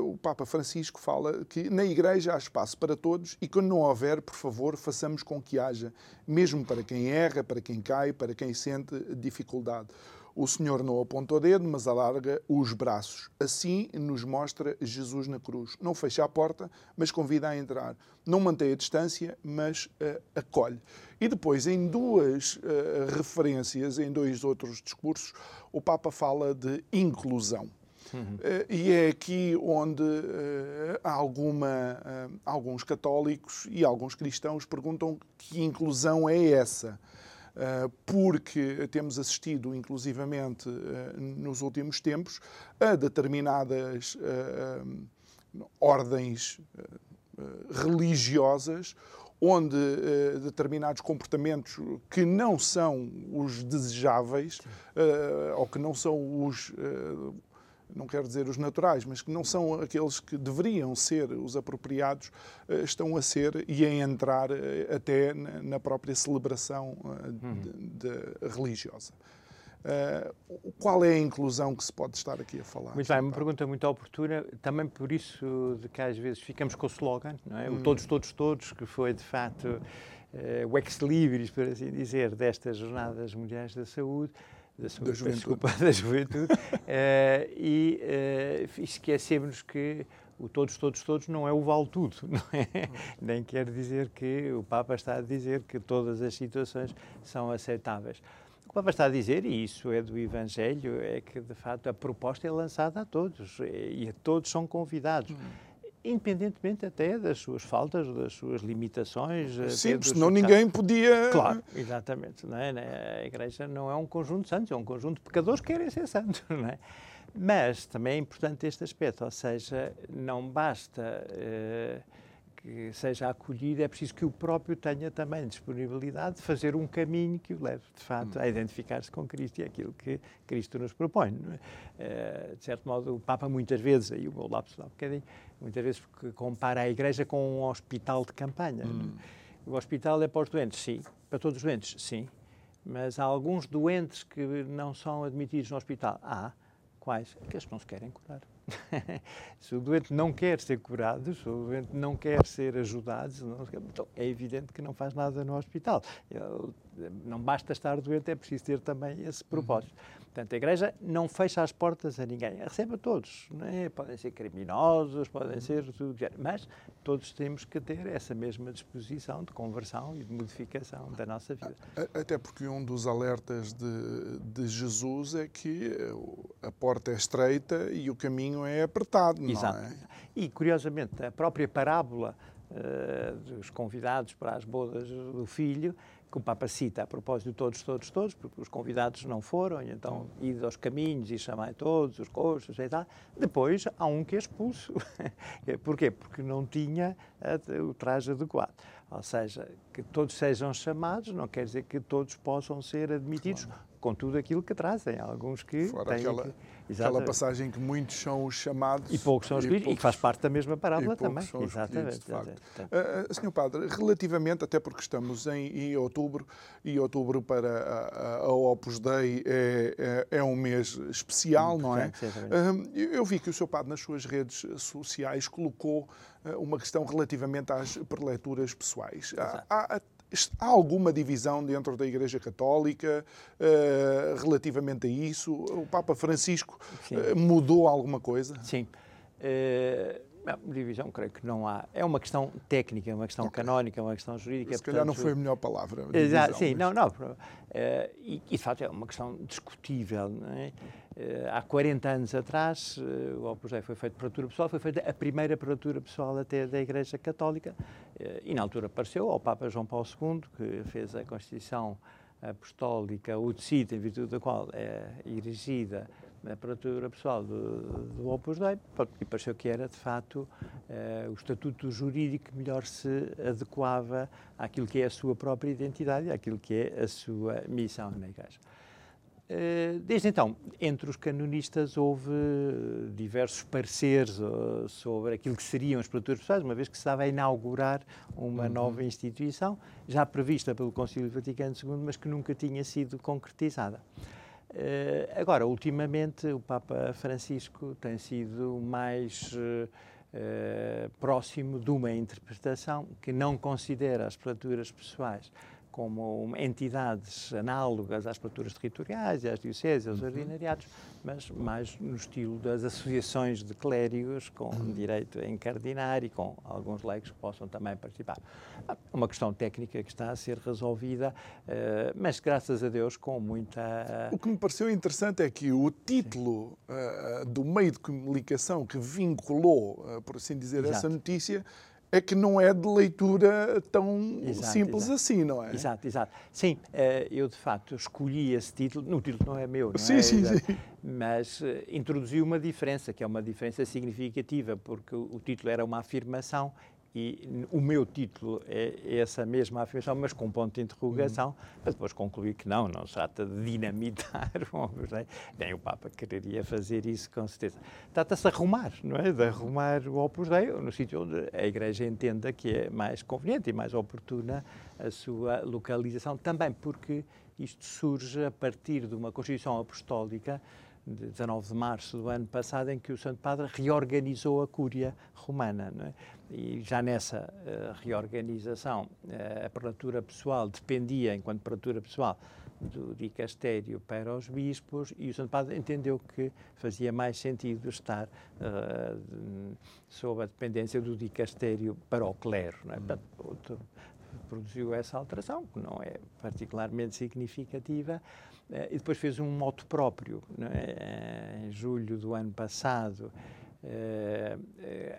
Speaker 1: o Papa Francisco fala que na Igreja há espaço para todos e quando não houver, por favor, façamos com que haja, mesmo para quem erra, para quem cai, para quem sente dificuldade. O Senhor não aponta o dedo, mas alarga os braços. Assim nos mostra Jesus na cruz. Não fecha a porta, mas convida a entrar. Não mantém a distância, mas uh, acolhe. E depois, em duas uh, referências, em dois outros discursos, o Papa fala de inclusão. Uhum. Uh, e é aqui onde uh, alguma, uh, alguns católicos e alguns cristãos perguntam que inclusão é essa. Eh, porque temos assistido, inclusivamente, eh, nos últimos tempos, a determinadas eh, ordens religiosas onde determinados comportamentos que não são os desejáveis ou que não são os não quero dizer os naturais, mas que não são aqueles que deveriam ser os apropriados, eh, estão a ser e a entrar eh, até na própria celebração eh, uhum. de, de religiosa. Uh, qual é a inclusão que se pode estar aqui a falar?
Speaker 2: Muito bem, uma pergunta muito oportuna, também por isso de que às vezes ficamos com o slogan, não é? o hum. todos, todos, todos, que foi de facto uh, o ex-libris, por assim dizer, destas Jornadas Mundiais da Saúde,
Speaker 1: da, juventude,
Speaker 2: desculpa, [LAUGHS] da juventude uh, e uh, esquecemos que o todos, todos, todos não é o vale tudo, [LAUGHS] não é? Nem quer dizer que o Papa está a dizer que todas as situações são aceitáveis. O Papa está a dizer, e isso é do Evangelho, é que de facto a proposta é lançada a todos e a todos são convidados. Hum independentemente até das suas faltas, das suas limitações.
Speaker 1: Sim, senão ninguém podia.
Speaker 2: Claro, exatamente. Não é? A Igreja não é um conjunto de santos, é um conjunto de pecadores que querem ser santos. Não é? Mas também é importante este aspecto, ou seja, não basta. Uh, que seja acolhido, é preciso que o próprio tenha também disponibilidade de fazer um caminho que o leve, de facto, a identificar-se com Cristo e aquilo que Cristo nos propõe. É? de certo modo, o Papa muitas vezes, aí o meu lápis lá um bocadinho, muitas vezes compara a Igreja com um hospital de campanha. Hum. O hospital é para os doentes, sim. Para todos os doentes, sim. Mas há alguns doentes que não são admitidos no hospital. Há. Quais? Aqueles que não se querem curar. [LAUGHS] se o doente não quer ser curado, se o doente não quer ser ajudado, então é evidente que não faz nada no hospital. Não basta estar doente, é preciso ter também esse propósito. Uhum. Portanto, a Igreja não fecha as portas a ninguém, recebe a todos. É? Podem ser criminosos, podem uhum. ser tudo que mas todos temos que ter essa mesma disposição de conversão e de modificação da nossa vida.
Speaker 1: Até porque um dos alertas de, de Jesus é que a porta é estreita e o caminho é apertado,
Speaker 2: Exato.
Speaker 1: não é?
Speaker 2: E, curiosamente, a própria parábola dos convidados para as bodas do filho, que o Papa cita a propósito de todos, todos, todos, porque os convidados não foram, e então ide aos caminhos e chamai todos, os costos e tal. Depois há um que é expulso. [LAUGHS] Porquê? Porque não tinha o traje adequado. Ou seja, que todos sejam chamados não quer dizer que todos possam ser admitidos. Claro com tudo aquilo que trazem. Alguns que
Speaker 1: Fora
Speaker 2: têm
Speaker 1: aquela,
Speaker 2: que,
Speaker 1: aquela passagem que muitos são os chamados.
Speaker 2: E poucos são escolhidos, e, e, que faz parte da mesma parábola também.
Speaker 1: São exatamente. De facto. Uh, Senhor Padre, relativamente, até porque estamos em, em outubro, e outubro para a, a Opus Dei é, é, é um mês especial, não é? Uh, eu vi que o seu Padre, nas suas redes sociais, colocou uma questão relativamente às preleturas pessoais. Há, há, Há alguma divisão dentro da Igreja Católica uh, relativamente a isso? O Papa Francisco uh, mudou alguma coisa?
Speaker 2: Sim. Uh, divisão, creio que não há. É uma questão técnica, é uma questão okay. canónica, é uma questão jurídica.
Speaker 1: Se calhar não foi a melhor palavra.
Speaker 2: Divisão, sim, mas... não, não. e, e, de facto, é uma questão discutível. É? Eh, há 40 anos atrás, eh, o Opus Dei foi feito prelatura pessoal, foi feita a primeira prelatura pessoal até da Igreja Católica, e na altura apareceu ao Papa João Paulo II, que fez a Constituição Apostólica, o decide, em virtude da qual é erigida a prelatura pessoal do, do Opus Dei, e pareceu que era, de facto, o estatuto jurídico que melhor se adequava àquilo que é a sua própria identidade, àquilo que é a sua missão na Igreja. Eh, desde então, entre os canonistas houve diversos pareceres eh, sobre aquilo que seriam as prelaturas pessoais, uma vez que se estava a inaugurar uma uhum. nova instituição, já prevista pelo Concílio Vaticano II, mas que nunca tinha sido concretizada. Eh, agora, ultimamente, o Papa Francisco tem sido mais próximo de uma interpretação que não considera as prelaturas pessoais como entidades análogas às prelaturas territoriais, às dioceses, aos uhum. ordinariados, mas mais no estilo das associações de clérigos com uhum. direito a encardinar e com alguns leigos que possam também participar. Ah, uma questão técnica que está a ser resolvida, uh, mas graças a Deus com muita...
Speaker 1: O que me pareceu interessante é que o título uh, do meio de comunicação que vinculou, por assim dizer, Exato. essa notícia é que não é de leitura tão exato, simples
Speaker 2: exato.
Speaker 1: assim, não é?
Speaker 2: Exato, exato. Sim, eh, eu de facto escolhi esse título, o título não é meu, não
Speaker 1: sim,
Speaker 2: é?
Speaker 1: Sim, sim,
Speaker 2: Mas uh, introduziu uma diferença, que é uma diferença significativa, porque o título era uma afirmação e o meu título é essa mesma afirmação, mas com um ponto de interrogação, uhum. para depois concluir que não, não se trata de dinamitar [LAUGHS] o é? Nem o Papa quereria fazer isso, com certeza. Trata-se de arrumar, não é? De arrumar o Opus Dei no sítio onde a Igreja entenda que é mais conveniente e mais oportuna a sua localização, também porque isto surge a partir de uma Constituição Apostólica de 19 de março do ano passado, em que o Santo Padre reorganizou a Cúria Romana. É? E já nessa uh, reorganização, uh, a prelatura pessoal dependia, enquanto prelatura pessoal, do dicastério para os bispos e o Santo Padre entendeu que fazia mais sentido estar uh, sob a dependência do dicastério para o clero. Não é? Hum. Portanto, produziu essa alteração, que não é particularmente significativa, eh, e depois fez um moto próprio, é? em julho do ano passado,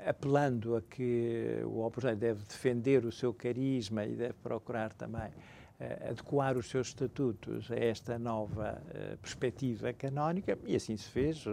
Speaker 2: apelando a que o Opus deve defender o seu carisma e deve procurar também eh, adequar os seus estatutos a esta nova perspectiva canónica, e assim se fez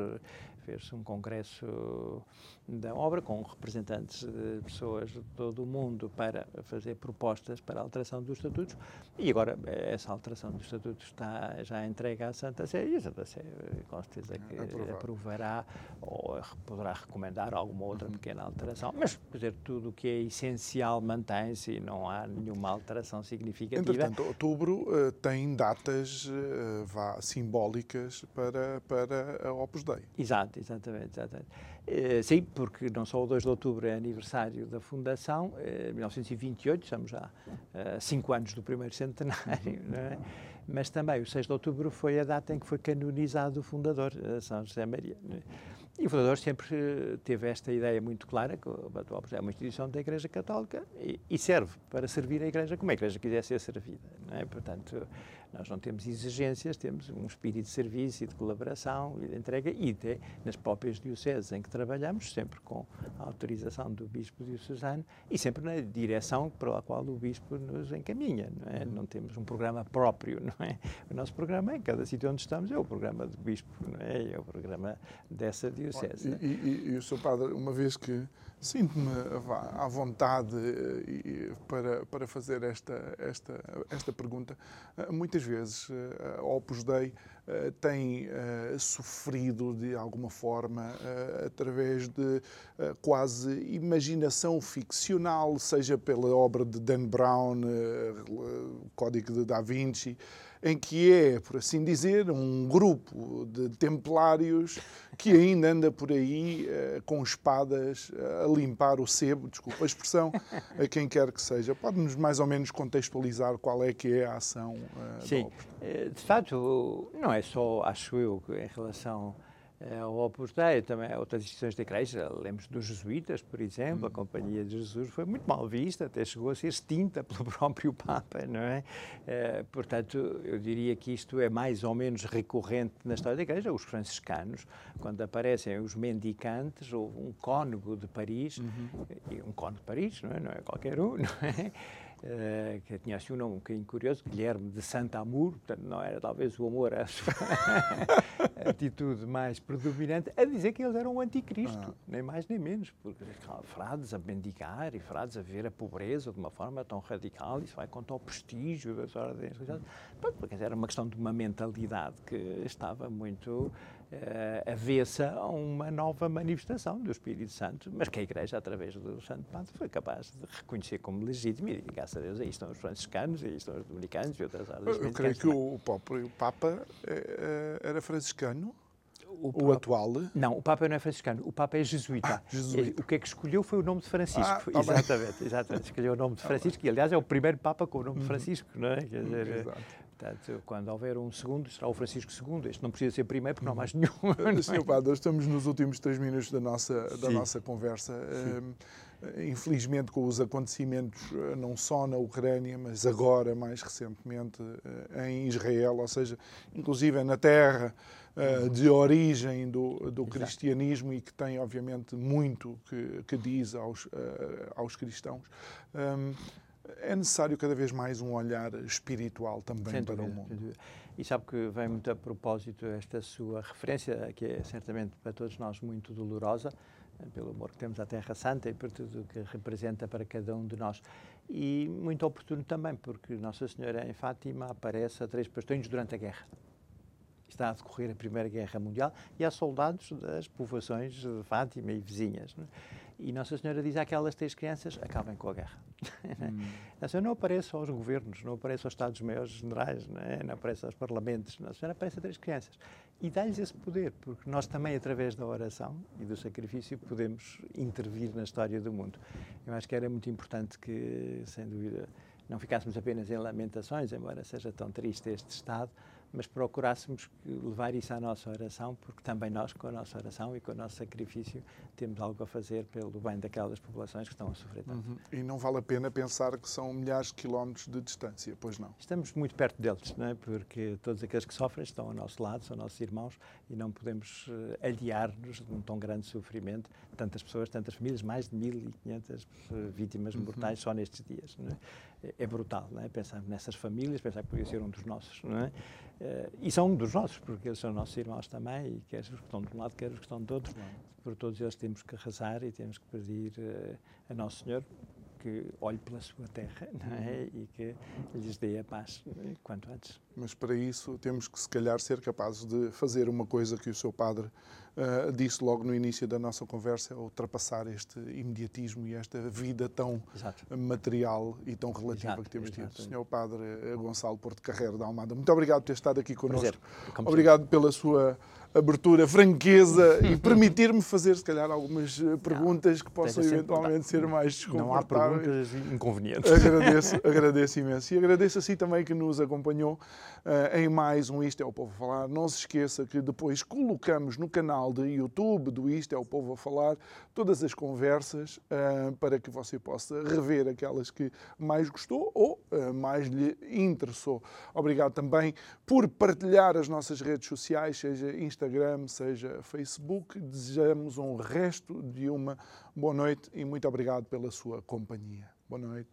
Speaker 2: fez um congresso da obra com representantes de pessoas de todo o mundo para fazer propostas para a alteração dos estatutos e agora essa alteração dos estatutos está já entregue à Santa Sé e a Santa Sé com certeza que Aprovar. aprovará ou poderá recomendar alguma outra uhum. pequena alteração, mas dizer, tudo o que é essencial mantém-se e não há nenhuma alteração significativa.
Speaker 1: Entretanto, outubro uh, tem datas uh, vá, simbólicas para, para a Opus Dei.
Speaker 2: Exato, exatamente, exatamente. Uh, sim, porque não só o 2 de outubro é aniversário da fundação, uh, 1928, estamos já uh, cinco anos do primeiro centenário, é? mas também o 6 de outubro foi a data em que foi canonizado o fundador, São José Maria. É? E o fundador sempre teve esta ideia muito clara, que o atual é uma instituição da Igreja Católica e, e, serve para servir a Igreja como a Igreja quiser ser servida. Não é? Portanto, nós não temos exigências, temos um espírito de serviço e de colaboração e de entrega e até nas próprias dioceses em que trabalhamos, sempre com a autorização do Bispo diocesano e sempre na direção para a qual o Bispo nos encaminha. Não, é? não temos um programa próprio, [LAUGHS] não é? O nosso programa, em cada sítio onde estamos, é o programa do Bispo, não é? É o programa dessa diocese.
Speaker 1: E, e, e o seu padre, uma vez que sinto-me à vontade eh, para, para fazer esta, esta, esta pergunta, eh, muitas muitas vezes a uh, Opus Dei uh, tem uh, sofrido de alguma forma através de quase imaginação ficcional, seja pela obra de Dan Brown, Código de Da Vinci, em que é, por assim dizer, um grupo de templários que ainda anda por aí uh, com espadas uh, a limpar o sebo, desculpa a expressão, a quem quer que seja. Pode-nos mais ou menos contextualizar qual é que é a ação uh,
Speaker 2: Sim, de facto, não é só, acho eu, em relação o Opus Dei, também outras instituições da Igreja, lemos dos jesuítas, por exemplo, a hum. Companhia de Jesus foi muito mal vista, até chegou a ser extinta [LAUGHS] pelo próprio Papa, não é? é? portanto, eu diria que isto é mais ou menos recorrente na história da Igreja. Os franciscanos, quando aparecem os mendicantes, ou um cônego de Paris, uhum. um cônego de Paris, não é? Não é qualquer um, [LAUGHS] não é? Uh, que tinha assim um nome um bocadinho curioso, Guilherme de Santa Amor, portanto não era talvez o amor a sua [LAUGHS] atitude mais predominante, a dizer que eles eram o anticristo, ah. nem mais nem menos, porque frades a mendigar e frades a ver a pobreza de uma forma tão radical, isso vai contra o prestígio das ordens religiosas, porque era uma questão de uma mentalidade que estava muito uh, avessa a uma nova manifestação do Espírito Santo, mas que a Igreja, através do Santo Padre, foi capaz de reconhecer como legítimo e, graças a Deus, aí estão os franciscanos, aí estão os dominicanos e outras áreas.
Speaker 1: Eu creio que o, próprio Papa eh, eh, era franciscano. O, o, atual?
Speaker 2: Não, o Papa não é franciscano, o Papa é jesuíta.
Speaker 1: Ah, jesuíta.
Speaker 2: O que é que escolheu foi o nome de Francisco. Ah, tá exatamente, exatamente. Escolheu o nome de tá Francisco, e aliás é o primeiro Papa com o nome de uhum. Francisco, não é? Quer dizer, Exato. Portanto, quando houver um segundo, será o Francisco II. Este não precisa ser primeiro, porque não há mais nenhum. [LAUGHS]
Speaker 1: Senhor Padre, estamos nos últimos três minutos da nossa, da nossa conversa. Uh, infelizmente, com os acontecimentos, eh, não só na Ucrânia, mas agora, mais recentemente, uh, em Israel, ou seja, inclusive na terra uh, de origem do, do cristianismo e que tem, obviamente, muito que, que diz aos, aos cristãos. É necessário cada vez mais um olhar espiritual também para o mundo.
Speaker 2: E sabe que vem muito a propósito esta sua referência, que é certamente para todos nós muito dolorosa, eh, pelo amor que temos à Terra Santa e por tudo o que representa para cada um de nós. E muito oportuno também, porque Nossa Senhora em Fátima aparece a três pastões durante a guerra. Está a decorrer a Primeira Guerra Mundial e há soldados das povoações de Fátima e vizinhas. É? E Nossa Senhora diz àquelas três crianças: acabem com a guerra. Hum. [LAUGHS] Nossa Senhora não aparece aos governos, não aparece aos Estados-Maiores Generais, não, é? não aparece aos parlamentos. Nossa Senhora aparece a três crianças. E dá-lhes esse poder, porque nós também, através da oração e do sacrifício, podemos intervir na história do mundo. Eu acho que era muito importante que, sem dúvida, não ficássemos apenas em lamentações, embora seja tão triste este estado, mas procurássemos levar isso à nossa oração, porque também nós, com a nossa oração e com o nosso sacrifício, temos algo a fazer pelo bem daquelas populações que estão a sofrer tanto. Uhum.
Speaker 1: E não vale a pena pensar que são milhares de quilómetros de distância, pois não?
Speaker 2: Estamos muito perto deles, não é? porque todos aqueles que sofrem estão ao nosso lado, são nossos irmãos, e não podemos uh, aliar-nos de um tão grande sofrimento. Tantas pessoas, tantas famílias, mais de 1.500 uh, vítimas uhum. mortais só nestes dias. É? É? brutal, não é? pensar nessas famílias, pensar que podia ser um dos nossos. Não é? Uh, e são um dos nossos, porque eles são nossos irmãos também, e quer os que estão de um lado, quer os que estão do outro. Por todos eles temos que rezar e temos que pedir uh, a Nosso Senhor que olhe pela sua terra é? e que lhes dê a paz quanto antes.
Speaker 1: Mas para isso temos que, se calhar, ser capazes de fazer uma coisa que o seu padre uh, disse logo no início da nossa conversa: ultrapassar este imediatismo e esta vida tão Exato. material e tão relativa Exato. que temos tido. Exato. Senhor Padre Gonçalo Porto Carreiro da Almada, muito obrigado por ter estado aqui connosco. Obrigado pela sua abertura, franqueza [LAUGHS] e permitir-me fazer, se calhar, algumas eh, perguntas que possam eventualmente ser mais desconfortáveis.
Speaker 2: Não há perguntas inconvenientes.
Speaker 1: Agradeço, [LAUGHS] agradeço imenso. E agradeço assim também que nos acompanhou uh, em mais um Isto é o Povo a Falar. Não se esqueça que depois colocamos no canal de YouTube do Isto é o Povo a Falar todas as conversas uh, para que você possa rever aquelas que mais gostou ou uh, mais lhe interessou. Obrigado também por partilhar as nossas redes sociais, seja Instagram, seja Facebook. Desejamos um resto de uma boa noite e muito obrigado pela sua companhia. Boa noite.